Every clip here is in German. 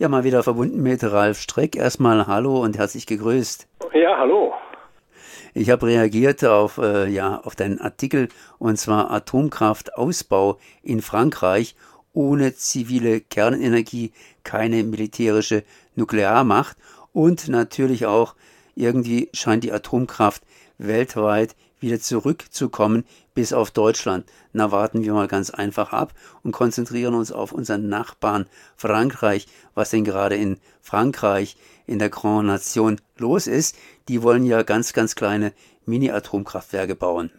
Ja, mal wieder verbunden mit Ralf Streck. Erstmal hallo und herzlich gegrüßt. Ja, hallo. Ich habe reagiert auf, äh, ja, auf deinen Artikel und zwar Atomkraftausbau in Frankreich ohne zivile Kernenergie keine militärische Nuklearmacht und natürlich auch irgendwie scheint die Atomkraft weltweit wieder zurückzukommen bis auf Deutschland. Na, warten wir mal ganz einfach ab und konzentrieren uns auf unseren Nachbarn Frankreich, was denn gerade in Frankreich, in der Grand Nation los ist. Die wollen ja ganz, ganz kleine Mini-Atomkraftwerke bauen.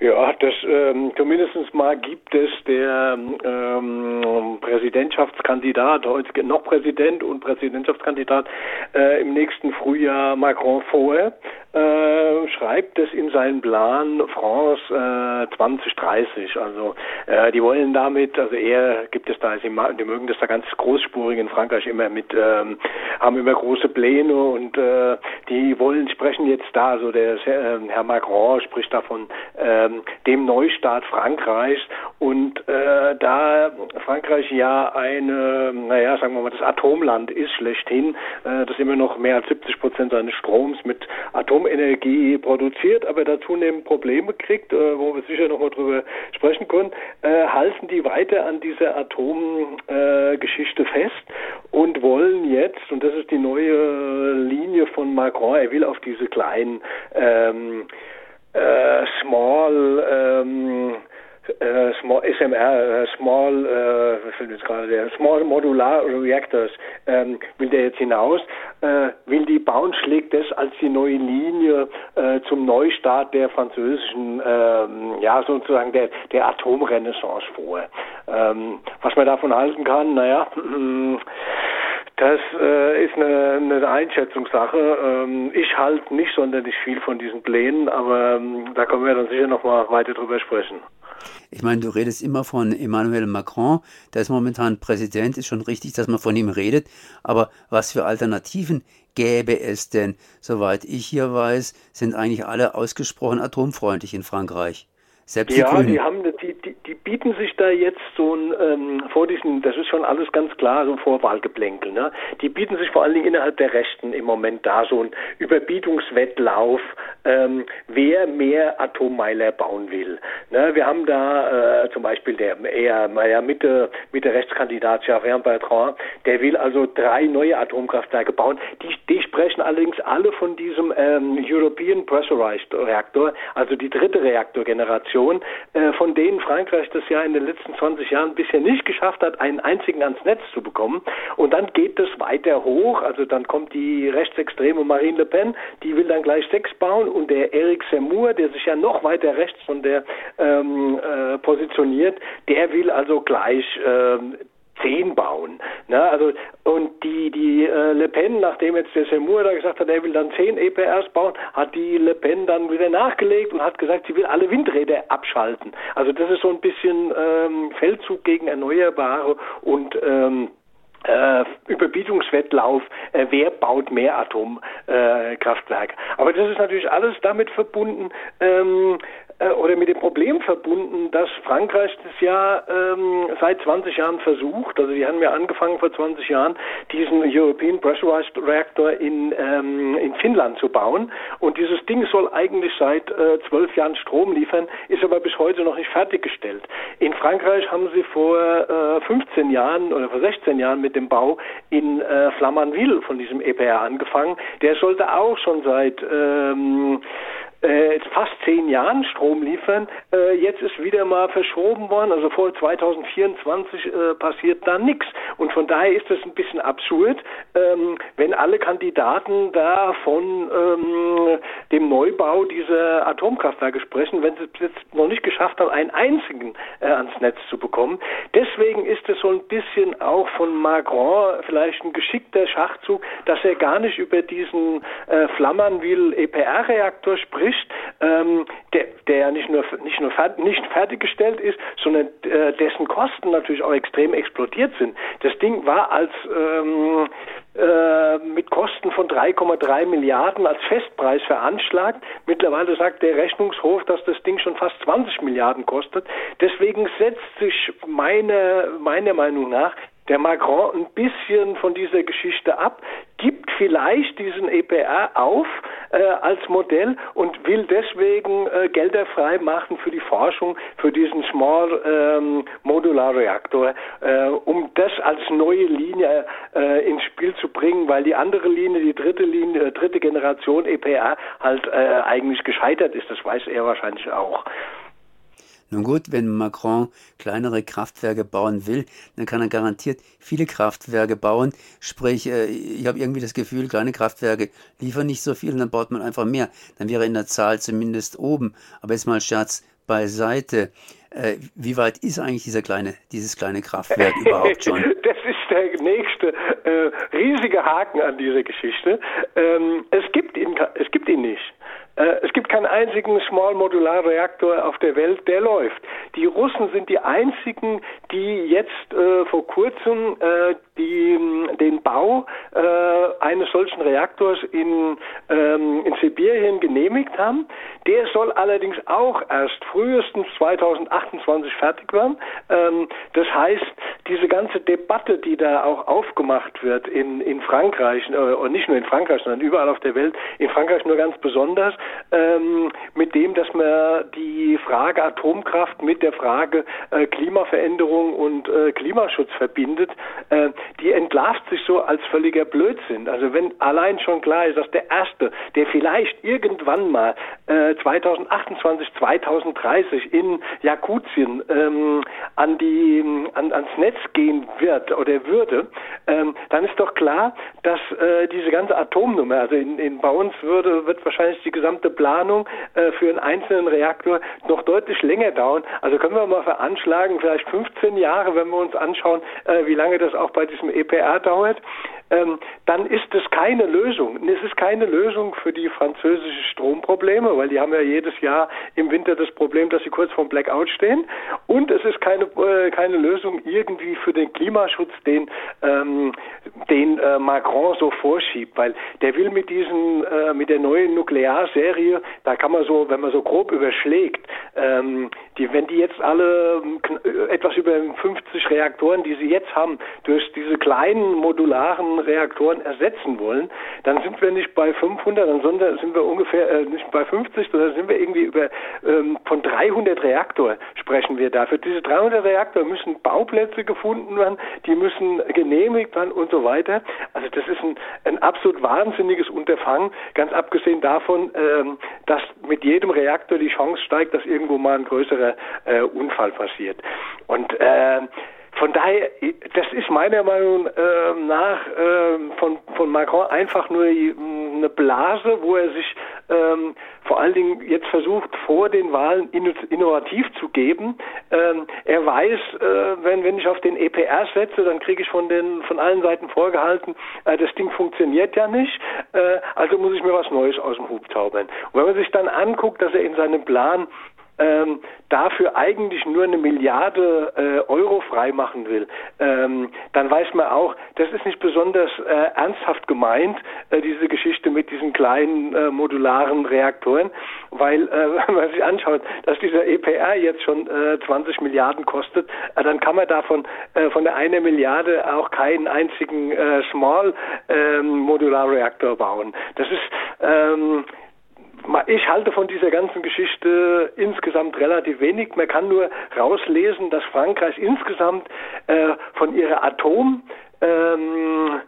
Ja, das ähm, zumindest mal gibt es der ähm, Präsidentschaftskandidat, heute noch Präsident und Präsidentschaftskandidat äh, im nächsten Frühjahr Macron vor, äh, schreibt es in seinen Plan France äh, 2030. Also äh, die wollen damit, also er gibt es da, die mögen das da ganz großspurig in Frankreich immer mit, ähm, haben immer große Pläne und äh, die wollen, sprechen jetzt da, also der äh, Herr Macron spricht davon ähm, dem Neustart Frankreichs und äh, da Frankreich ja eine, naja, sagen wir mal, das Atomland ist schlechthin, äh, das immer noch mehr als 70 Prozent seines Stroms mit Atom Atomenergie produziert, aber da zunehmend Probleme kriegt, äh, wo wir sicher noch mal drüber sprechen können, äh, halten die weiter an dieser Atomgeschichte äh, fest und wollen jetzt, und das ist die neue Linie von Macron, er will auf diese kleinen ähm, äh, Small ähm, äh, small, SMR, Small, jetzt gerade der Small Modular Reactors, ähm, will der jetzt hinaus, äh, will die bauen, schlägt das als die neue Linie äh, zum Neustart der französischen, ähm, ja sozusagen der, der Atomrenaissance vor. Ähm, was man davon halten kann, naja, das äh, ist eine, eine Einschätzungssache. Ähm, ich halte nicht sonderlich viel von diesen Plänen, aber ähm, da können wir dann sicher noch mal weiter drüber sprechen. Ich meine, du redest immer von Emmanuel Macron, der ist momentan Präsident, ist schon richtig, dass man von ihm redet, aber was für Alternativen gäbe es denn? Soweit ich hier weiß, sind eigentlich alle ausgesprochen atomfreundlich in Frankreich. Selbst die ja, Grünen. die haben die, die, die bieten sich da jetzt so ein ähm, vor diesen, das ist schon alles ganz klar, so ein Vorwahlgeplänkel, ne? Die bieten sich vor allen Dingen innerhalb der Rechten im Moment da so ein Überbietungswettlauf, ähm, wer mehr Atommeiler bauen will. Ne? Wir haben da äh, zum Beispiel der eher naja, Mitte, Mitte Rechtskandidat Javert Bertrand, der will also drei neue Atomkraftwerke bauen. Die, die sprechen allerdings alle von diesem ähm, European Pressurized Reaktor, also die dritte Reaktorgeneration Generation, äh, von denen Frankreich das ja in den letzten 20 Jahren bisher nicht geschafft hat, einen einzigen ans Netz zu bekommen. Und dann geht es weiter hoch, also dann kommt die rechtsextreme Marine Le Pen, die will dann gleich sechs bauen und der Eric Zemmour, der sich ja noch weiter rechts von der ähm, äh, positioniert, der will also gleich ähm, zehn bauen. Ne? Also und die die äh, Le Pen, nachdem jetzt der Seymour da gesagt hat, er will dann zehn EPRs bauen, hat die Le Pen dann wieder nachgelegt und hat gesagt, sie will alle Windräder abschalten. Also das ist so ein bisschen ähm, Feldzug gegen Erneuerbare und ähm, äh, Überbietungswettlauf, äh, wer baut mehr Atomkraftwerke. Äh, Aber das ist natürlich alles damit verbunden, ähm, äh, oder mit dem Problem verbunden, dass Frankreich das ja ähm, seit 20 Jahren versucht, also die haben ja angefangen vor 20 Jahren, diesen European Pressurized Reactor in, ähm, in Finnland zu bauen und dieses Ding soll eigentlich seit äh, zwölf Jahren Strom liefern, ist aber bis heute noch nicht fertiggestellt. In Frankreich haben sie vor äh, 15 Jahren oder vor 16 Jahren mit dem Bau in äh, Flamanville von diesem EPR angefangen. Der sollte auch schon seit ähm, äh, fast zehn Jahren Strom liefern. Äh, jetzt ist wieder mal verschoben worden, also vor 2024 äh, passiert da nichts. Und von daher ist es ein bisschen absurd, ähm, wenn alle Kandidaten da von ähm, dem Neubau dieser Atomkraftwerke sprechen, wenn sie es jetzt noch nicht geschafft haben, einen einzigen äh, ans Netz zu bekommen. Deswegen ist es so ein bisschen auch von Macron vielleicht ein geschickter Schachzug, dass er gar nicht über diesen äh, Flammernwil EPR-Reaktor spricht, Bericht, ähm, der, der nicht nur nicht nur nicht fertiggestellt ist, sondern äh, dessen Kosten natürlich auch extrem explodiert sind. Das Ding war als ähm, äh, mit Kosten von 3,3 Milliarden als Festpreis veranschlagt. Mittlerweile sagt der Rechnungshof, dass das Ding schon fast 20 Milliarden kostet. Deswegen setzt sich meine, meiner Meinung nach der Macron ein bisschen von dieser Geschichte ab, gibt vielleicht diesen EPR auf äh, als Modell und will deswegen äh, Gelder frei machen für die Forschung für diesen Small ähm, Modular Reaktor, äh, um das als neue Linie äh, ins Spiel zu bringen, weil die andere Linie, die dritte Linie, äh, dritte Generation EPR halt äh, eigentlich gescheitert ist. Das weiß er wahrscheinlich auch. Nun gut, wenn Macron kleinere Kraftwerke bauen will, dann kann er garantiert viele Kraftwerke bauen. Sprich, äh, ich habe irgendwie das Gefühl, kleine Kraftwerke liefern nicht so viel und dann baut man einfach mehr. Dann wäre in der Zahl zumindest oben. Aber jetzt mal Scherz beiseite. Äh, wie weit ist eigentlich dieser kleine, dieses kleine Kraftwerk überhaupt schon? Das ist der nächste äh, riesige Haken an dieser Geschichte. Ähm, es gibt ihn, es gibt ihn nicht. Äh, es gibt keinen einzigen Small Modular Reaktor auf der Welt, der läuft. Die Russen sind die einzigen, die jetzt äh, vor kurzem äh, die, den Bau äh, eines solchen Reaktors in, ähm, in Sibirien genehmigt haben. Der soll allerdings auch erst frühestens 2028 fertig werden. Ähm, das heißt, diese ganze Debatte, die da auch aufgemacht wird in, in Frankreich, äh, und nicht nur in Frankreich, sondern überall auf der Welt, in Frankreich nur ganz besonders, ähm, mit dem, dass man die Frage Atomkraft mit der Frage äh, Klimaveränderung und äh, Klimaschutz verbindet, äh, die entlarvt sich so als völliger Blödsinn. Also wenn allein schon klar ist, dass der Erste, der vielleicht irgendwann mal äh, 2028, 2030 in Jakutien ähm, an die, an, ans Netz gehen wird oder würde, ähm, dann ist doch klar, dass äh, diese ganze Atomnummer, also in, in, bei uns würde, wird wahrscheinlich die gesamte Planung äh, für einen einzelnen Reaktor noch deutlich länger dauern. Also können wir mal veranschlagen, vielleicht 15 Jahre, wenn wir uns anschauen, äh, wie lange das auch bei diesem EPR dauert ähm, dann ist es keine Lösung. Es ist keine Lösung für die französischen Stromprobleme, weil die haben ja jedes Jahr im Winter das Problem, dass sie kurz vorm Blackout stehen. Und es ist keine, äh, keine Lösung irgendwie für den Klimaschutz, den, ähm, den äh, Macron so vorschiebt, weil der will mit diesen, äh, mit der neuen Nuklearserie, da kann man so, wenn man so grob überschlägt, ähm, die, wenn die jetzt alle äh, etwas über 50 Reaktoren, die sie jetzt haben, durch diese kleinen modularen Reaktoren ersetzen wollen, dann sind wir nicht bei 500, dann sind wir ungefähr äh, nicht bei 50, sondern sind wir irgendwie über ähm, von 300 Reaktor sprechen wir da. Für diese 300 Reaktor müssen Bauplätze gefunden werden, die müssen genehmigt werden und so weiter. Also das ist ein, ein absolut wahnsinniges Unterfangen, ganz abgesehen davon, ähm, dass mit jedem Reaktor die Chance steigt, dass irgendwo mal ein größerer äh, Unfall passiert. Und äh, von daher, das ist meiner Meinung äh, nach äh, von, von Macron einfach nur eine Blase, wo er sich ähm, vor allen Dingen jetzt versucht, vor den Wahlen innovativ zu geben. Ähm, er weiß, äh, wenn, wenn ich auf den EPR setze, dann kriege ich von, den, von allen Seiten vorgehalten, äh, das Ding funktioniert ja nicht, äh, also muss ich mir was Neues aus dem Hub zaubern. Und wenn man sich dann anguckt, dass er in seinem Plan ähm, dafür eigentlich nur eine Milliarde äh, Euro freimachen will, ähm, dann weiß man auch, das ist nicht besonders äh, ernsthaft gemeint, äh, diese Geschichte mit diesen kleinen äh, modularen Reaktoren, weil äh, wenn man sich anschaut, dass dieser EPR jetzt schon 20 äh, Milliarden kostet, dann kann man davon von der eine Milliarde auch keinen einzigen Small ähm, Modular Reaktor bauen. Das ist ähm, ich halte von dieser ganzen Geschichte insgesamt relativ wenig. Man kann nur rauslesen, dass Frankreich insgesamt äh, von ihrer Atom ähm,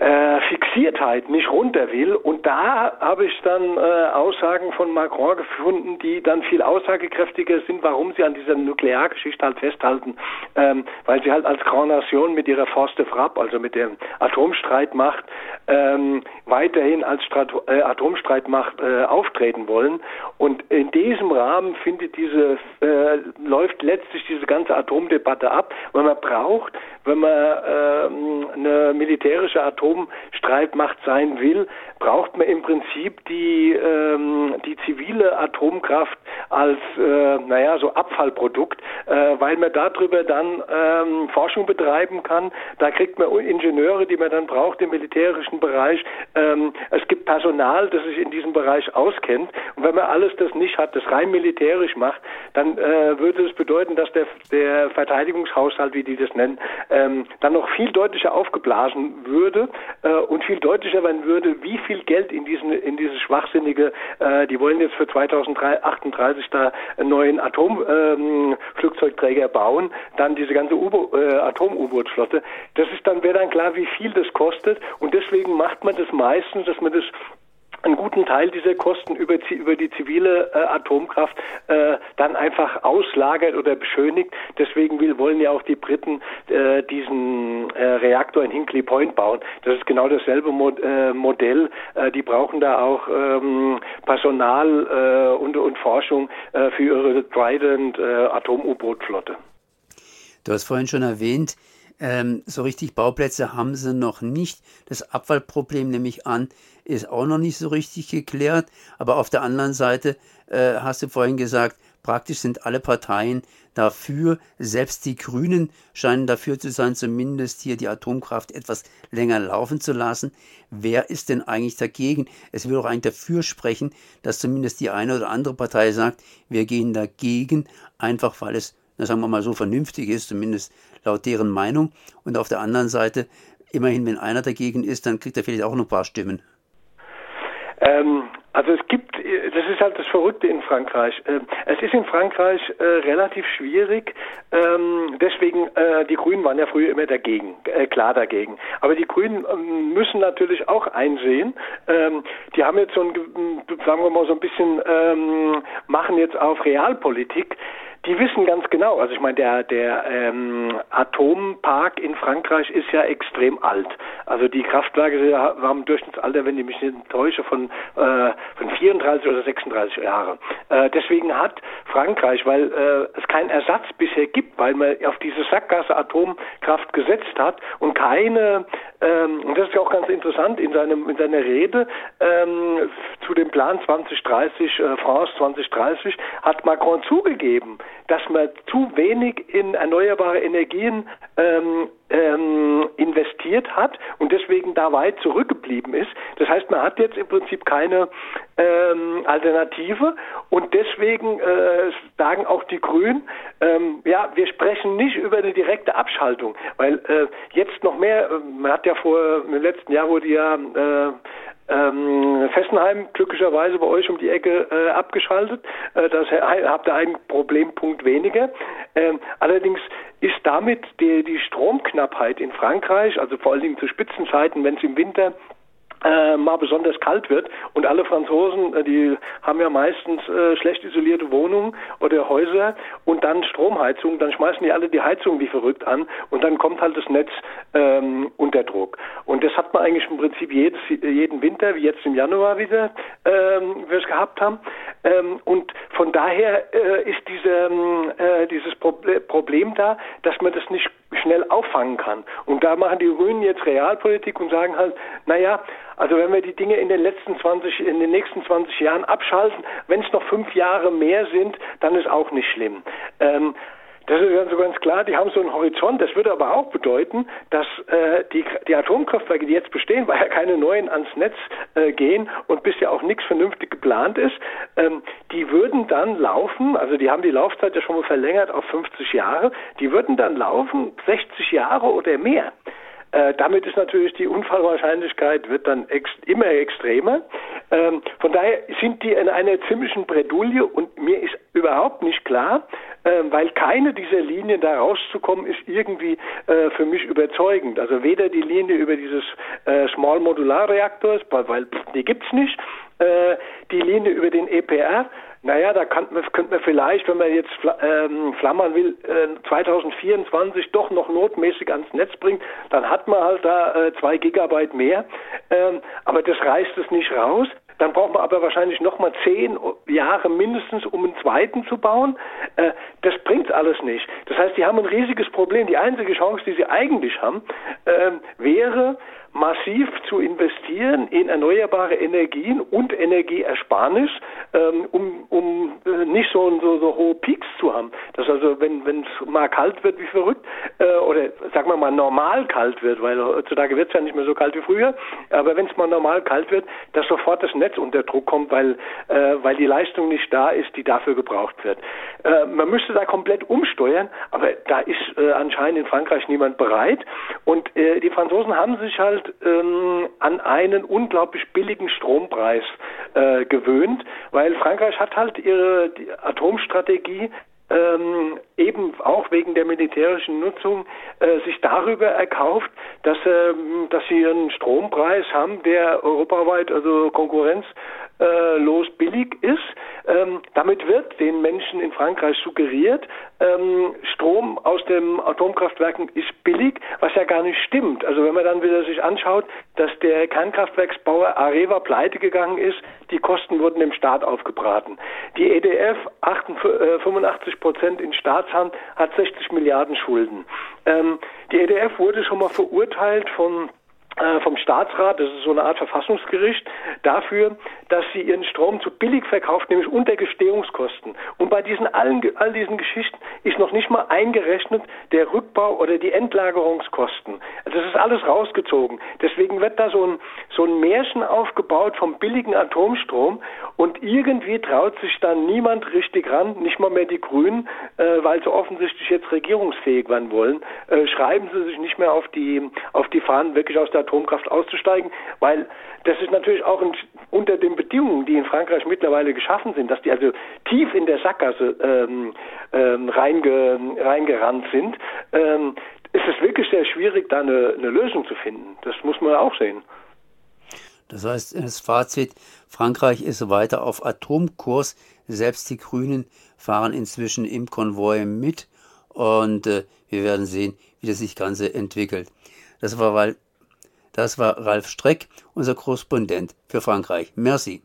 äh, Fixiertheit nicht runter will. Und da habe ich dann äh, Aussagen von Macron gefunden, die dann viel aussagekräftiger sind, warum sie an dieser Nukleargeschichte halt festhalten, ähm, weil sie halt als Grand Nation mit ihrer Force de Frappe, also mit der Atomstreitmacht, ähm, weiterhin als Strat äh, Atomstreitmacht äh, auftreten wollen. Und in diesem Rahmen findet diese, äh, läuft letztlich diese ganze Atomdebatte ab, weil man braucht, wenn man äh, eine militärische Atomstreitmacht Streitmacht sein will, braucht man im Prinzip die, ähm, die zivile Atomkraft als, äh, naja, so Abfallprodukt, äh, weil man darüber dann ähm, Forschung betreiben kann. Da kriegt man Ingenieure, die man dann braucht im militärischen Bereich. Ähm, es gibt Personal, das sich in diesem Bereich auskennt. Und wenn man alles das nicht hat, das rein militärisch macht, dann äh, würde es bedeuten, dass der, der Verteidigungshaushalt, wie die das nennen, ähm, dann noch viel deutlicher aufgeblasen würde äh, und viel deutlicher werden würde, wie viel Geld in diesen in dieses schwachsinnige, äh, die wollen jetzt für 2038 da einen neuen Atomflugzeugträger ähm, bauen, dann diese ganze äh, Atom-U-Boot-Flotte. Das ist dann wäre dann klar, wie viel das kostet und deswegen macht man das meistens, dass man das einen guten Teil dieser Kosten über, über die zivile äh, Atomkraft äh, dann einfach auslagert oder beschönigt. Deswegen will, wollen ja auch die Briten äh, diesen äh, Reaktor in Hinkley Point bauen. Das ist genau dasselbe Mo äh, Modell. Äh, die brauchen da auch ähm, Personal und, und Forschung für ihre Trident Atom-U-Boot-Flotte. Du hast vorhin schon erwähnt, ähm, so richtig Bauplätze haben sie noch nicht. Das Abfallproblem nehme ich an, ist auch noch nicht so richtig geklärt. Aber auf der anderen Seite äh, hast du vorhin gesagt, praktisch sind alle Parteien dafür. Selbst die Grünen scheinen dafür zu sein, zumindest hier die Atomkraft etwas länger laufen zu lassen. Wer ist denn eigentlich dagegen? Es will doch eigentlich dafür sprechen, dass zumindest die eine oder andere Partei sagt, wir gehen dagegen, einfach weil es, sagen wir mal so, vernünftig ist, zumindest laut deren Meinung. Und auf der anderen Seite, immerhin, wenn einer dagegen ist, dann kriegt er vielleicht auch noch ein paar Stimmen. Ähm, also es gibt, das ist halt das Verrückte in Frankreich. Ähm, es ist in Frankreich äh, relativ schwierig. Ähm, deswegen, äh, die Grünen waren ja früher immer dagegen, äh, klar dagegen. Aber die Grünen ähm, müssen natürlich auch einsehen. Die haben jetzt so ein, sagen wir mal so ein bisschen, machen jetzt auf Realpolitik die wissen ganz genau, also ich meine, der, der ähm, Atompark in Frankreich ist ja extrem alt. Also die Kraftwerke ein Durchschnittsalter, wenn ich mich nicht täusche, von, äh, von 34 oder 36 Jahren. Äh, deswegen hat Frankreich, weil äh, es keinen Ersatz bisher gibt, weil man auf diese Sackgasse Atomkraft gesetzt hat und keine, ähm, und das ist ja auch ganz interessant, in, seinem, in seiner Rede ähm, zu dem Plan 2030, äh, France 2030, hat Macron zugegeben, dass man zu wenig in erneuerbare Energien ähm, ähm, investiert hat und deswegen da weit zurückgeblieben ist. Das heißt, man hat jetzt im Prinzip keine ähm, Alternative und deswegen äh, sagen auch die Grünen, ähm, ja, wir sprechen nicht über eine direkte Abschaltung, weil äh, jetzt noch mehr, äh, man hat ja vor im letzten Jahr wurde ja äh, ähm, Fessenheim glücklicherweise bei euch um die Ecke äh, abgeschaltet. Äh, das habt ihr einen Problempunkt weniger. Ähm, allerdings ist damit die, die Stromknappheit in Frankreich, also vor allen Dingen zu Spitzenzeiten, wenn es im Winter äh, mal besonders kalt wird und alle Franzosen, äh, die haben ja meistens äh, schlecht isolierte Wohnungen oder Häuser und dann Stromheizung, dann schmeißen die alle die Heizung wie verrückt an und dann kommt halt das Netz ähm, unter Druck. Und das hat man eigentlich im Prinzip jedes, jeden Winter, wie jetzt im Januar wieder, ähm, wir es gehabt haben. Ähm, und von daher äh, ist diese, ähm, äh, dieses Problem da, dass man das nicht schnell auffangen kann. Und da machen die Grünen jetzt Realpolitik und sagen halt, naja, also wenn wir die Dinge in den letzten 20, in den nächsten 20 Jahren abschalten, wenn es noch fünf Jahre mehr sind, dann ist auch nicht schlimm. Ähm, das ist also ganz klar, die haben so einen Horizont. Das würde aber auch bedeuten, dass äh, die, die Atomkraftwerke, die jetzt bestehen, weil ja keine neuen ans Netz äh, gehen und bisher auch nichts vernünftig geplant ist, ähm, die würden dann laufen, also die haben die Laufzeit ja schon mal verlängert auf 50 Jahre, die würden dann laufen 60 Jahre oder mehr. Äh, damit ist natürlich die Unfallwahrscheinlichkeit wird dann ex immer extremer. Ähm, von daher sind die in einer ziemlichen Bredouille und mir ist überhaupt nicht klar, äh, weil keine dieser Linien da rauszukommen ist irgendwie äh, für mich überzeugend. Also weder die Linie über dieses äh, Small Modular Reaktors, weil pff, die gibt's nicht, äh, die Linie über den EPR, naja, da man, könnte man vielleicht, wenn man jetzt ähm, flammern will, äh, 2024 doch noch notmäßig ans Netz bringt, dann hat man halt da äh, zwei Gigabyte mehr. Ähm, aber das reißt es nicht raus. Dann braucht man aber wahrscheinlich nochmal zehn Jahre mindestens, um einen zweiten zu bauen. Äh, das bringt alles nicht. Das heißt, die haben ein riesiges Problem. Die einzige Chance, die sie eigentlich haben, äh, wäre, massiv zu investieren in erneuerbare Energien und Energieersparnis, ähm, um, um äh, nicht so, so, so hohe Peaks zu haben. Dass also, wenn es mal kalt wird wie verrückt, äh, oder sagen wir mal normal kalt wird, weil heutzutage wird es ja nicht mehr so kalt wie früher, aber wenn es mal normal kalt wird, dass sofort das Netz unter Druck kommt, weil, äh, weil die Leistung nicht da ist, die dafür gebraucht wird. Äh, man müsste da komplett umsteuern, aber da ist äh, anscheinend in Frankreich niemand bereit. Und äh, die Franzosen haben sich halt ähm, an einen unglaublich billigen Strompreis äh, gewöhnt, weil Frankreich hat halt ihre Atomstrategie ähm, eben auch wegen der militärischen Nutzung äh, sich darüber erkauft, dass, ähm, dass sie einen Strompreis haben, der europaweit also konkurrenzlos billig ist. Ähm, damit wird den Menschen in Frankreich suggeriert, ähm, Strom aus den Atomkraftwerken ist billig, was ja gar nicht stimmt. Also wenn man dann wieder sich anschaut, dass der Kernkraftwerksbauer Areva pleite gegangen ist, die Kosten wurden dem Staat aufgebraten. Die EDF 85 Prozent in Staatshand hat 60 Milliarden Schulden. Ähm, die EDF wurde schon mal verurteilt von äh, vom Staatsrat, das ist so eine Art Verfassungsgericht, dafür, dass sie ihren Strom zu billig verkauft, nämlich unter Gestehungskosten. Und bei diesen allen, all diesen Geschichten ist noch nicht mal eingerechnet der Rückbau oder die Endlagerungskosten. Also das ist alles rausgezogen. Deswegen wird da so ein, so ein Märchen aufgebaut vom billigen Atomstrom und irgendwie traut sich dann niemand richtig ran, nicht mal mehr die Grünen, äh, weil sie offensichtlich jetzt regierungsfähig werden wollen, äh, schreiben sie sich nicht mehr auf die, auf die Fahnen wirklich aus der Atomkraft auszusteigen, weil das ist natürlich auch ein, unter den Bedingungen, die in Frankreich mittlerweile geschaffen sind, dass die also tief in der Sackgasse ähm, ähm, reinge, reingerannt sind, ähm, ist es wirklich sehr schwierig, da eine, eine Lösung zu finden. Das muss man auch sehen. Das heißt, das Fazit, Frankreich ist weiter auf Atomkurs, selbst die Grünen fahren inzwischen im Konvoi mit und äh, wir werden sehen, wie das sich Ganze entwickelt. Das war, weil das war Ralf Streck, unser Korrespondent für Frankreich. Merci.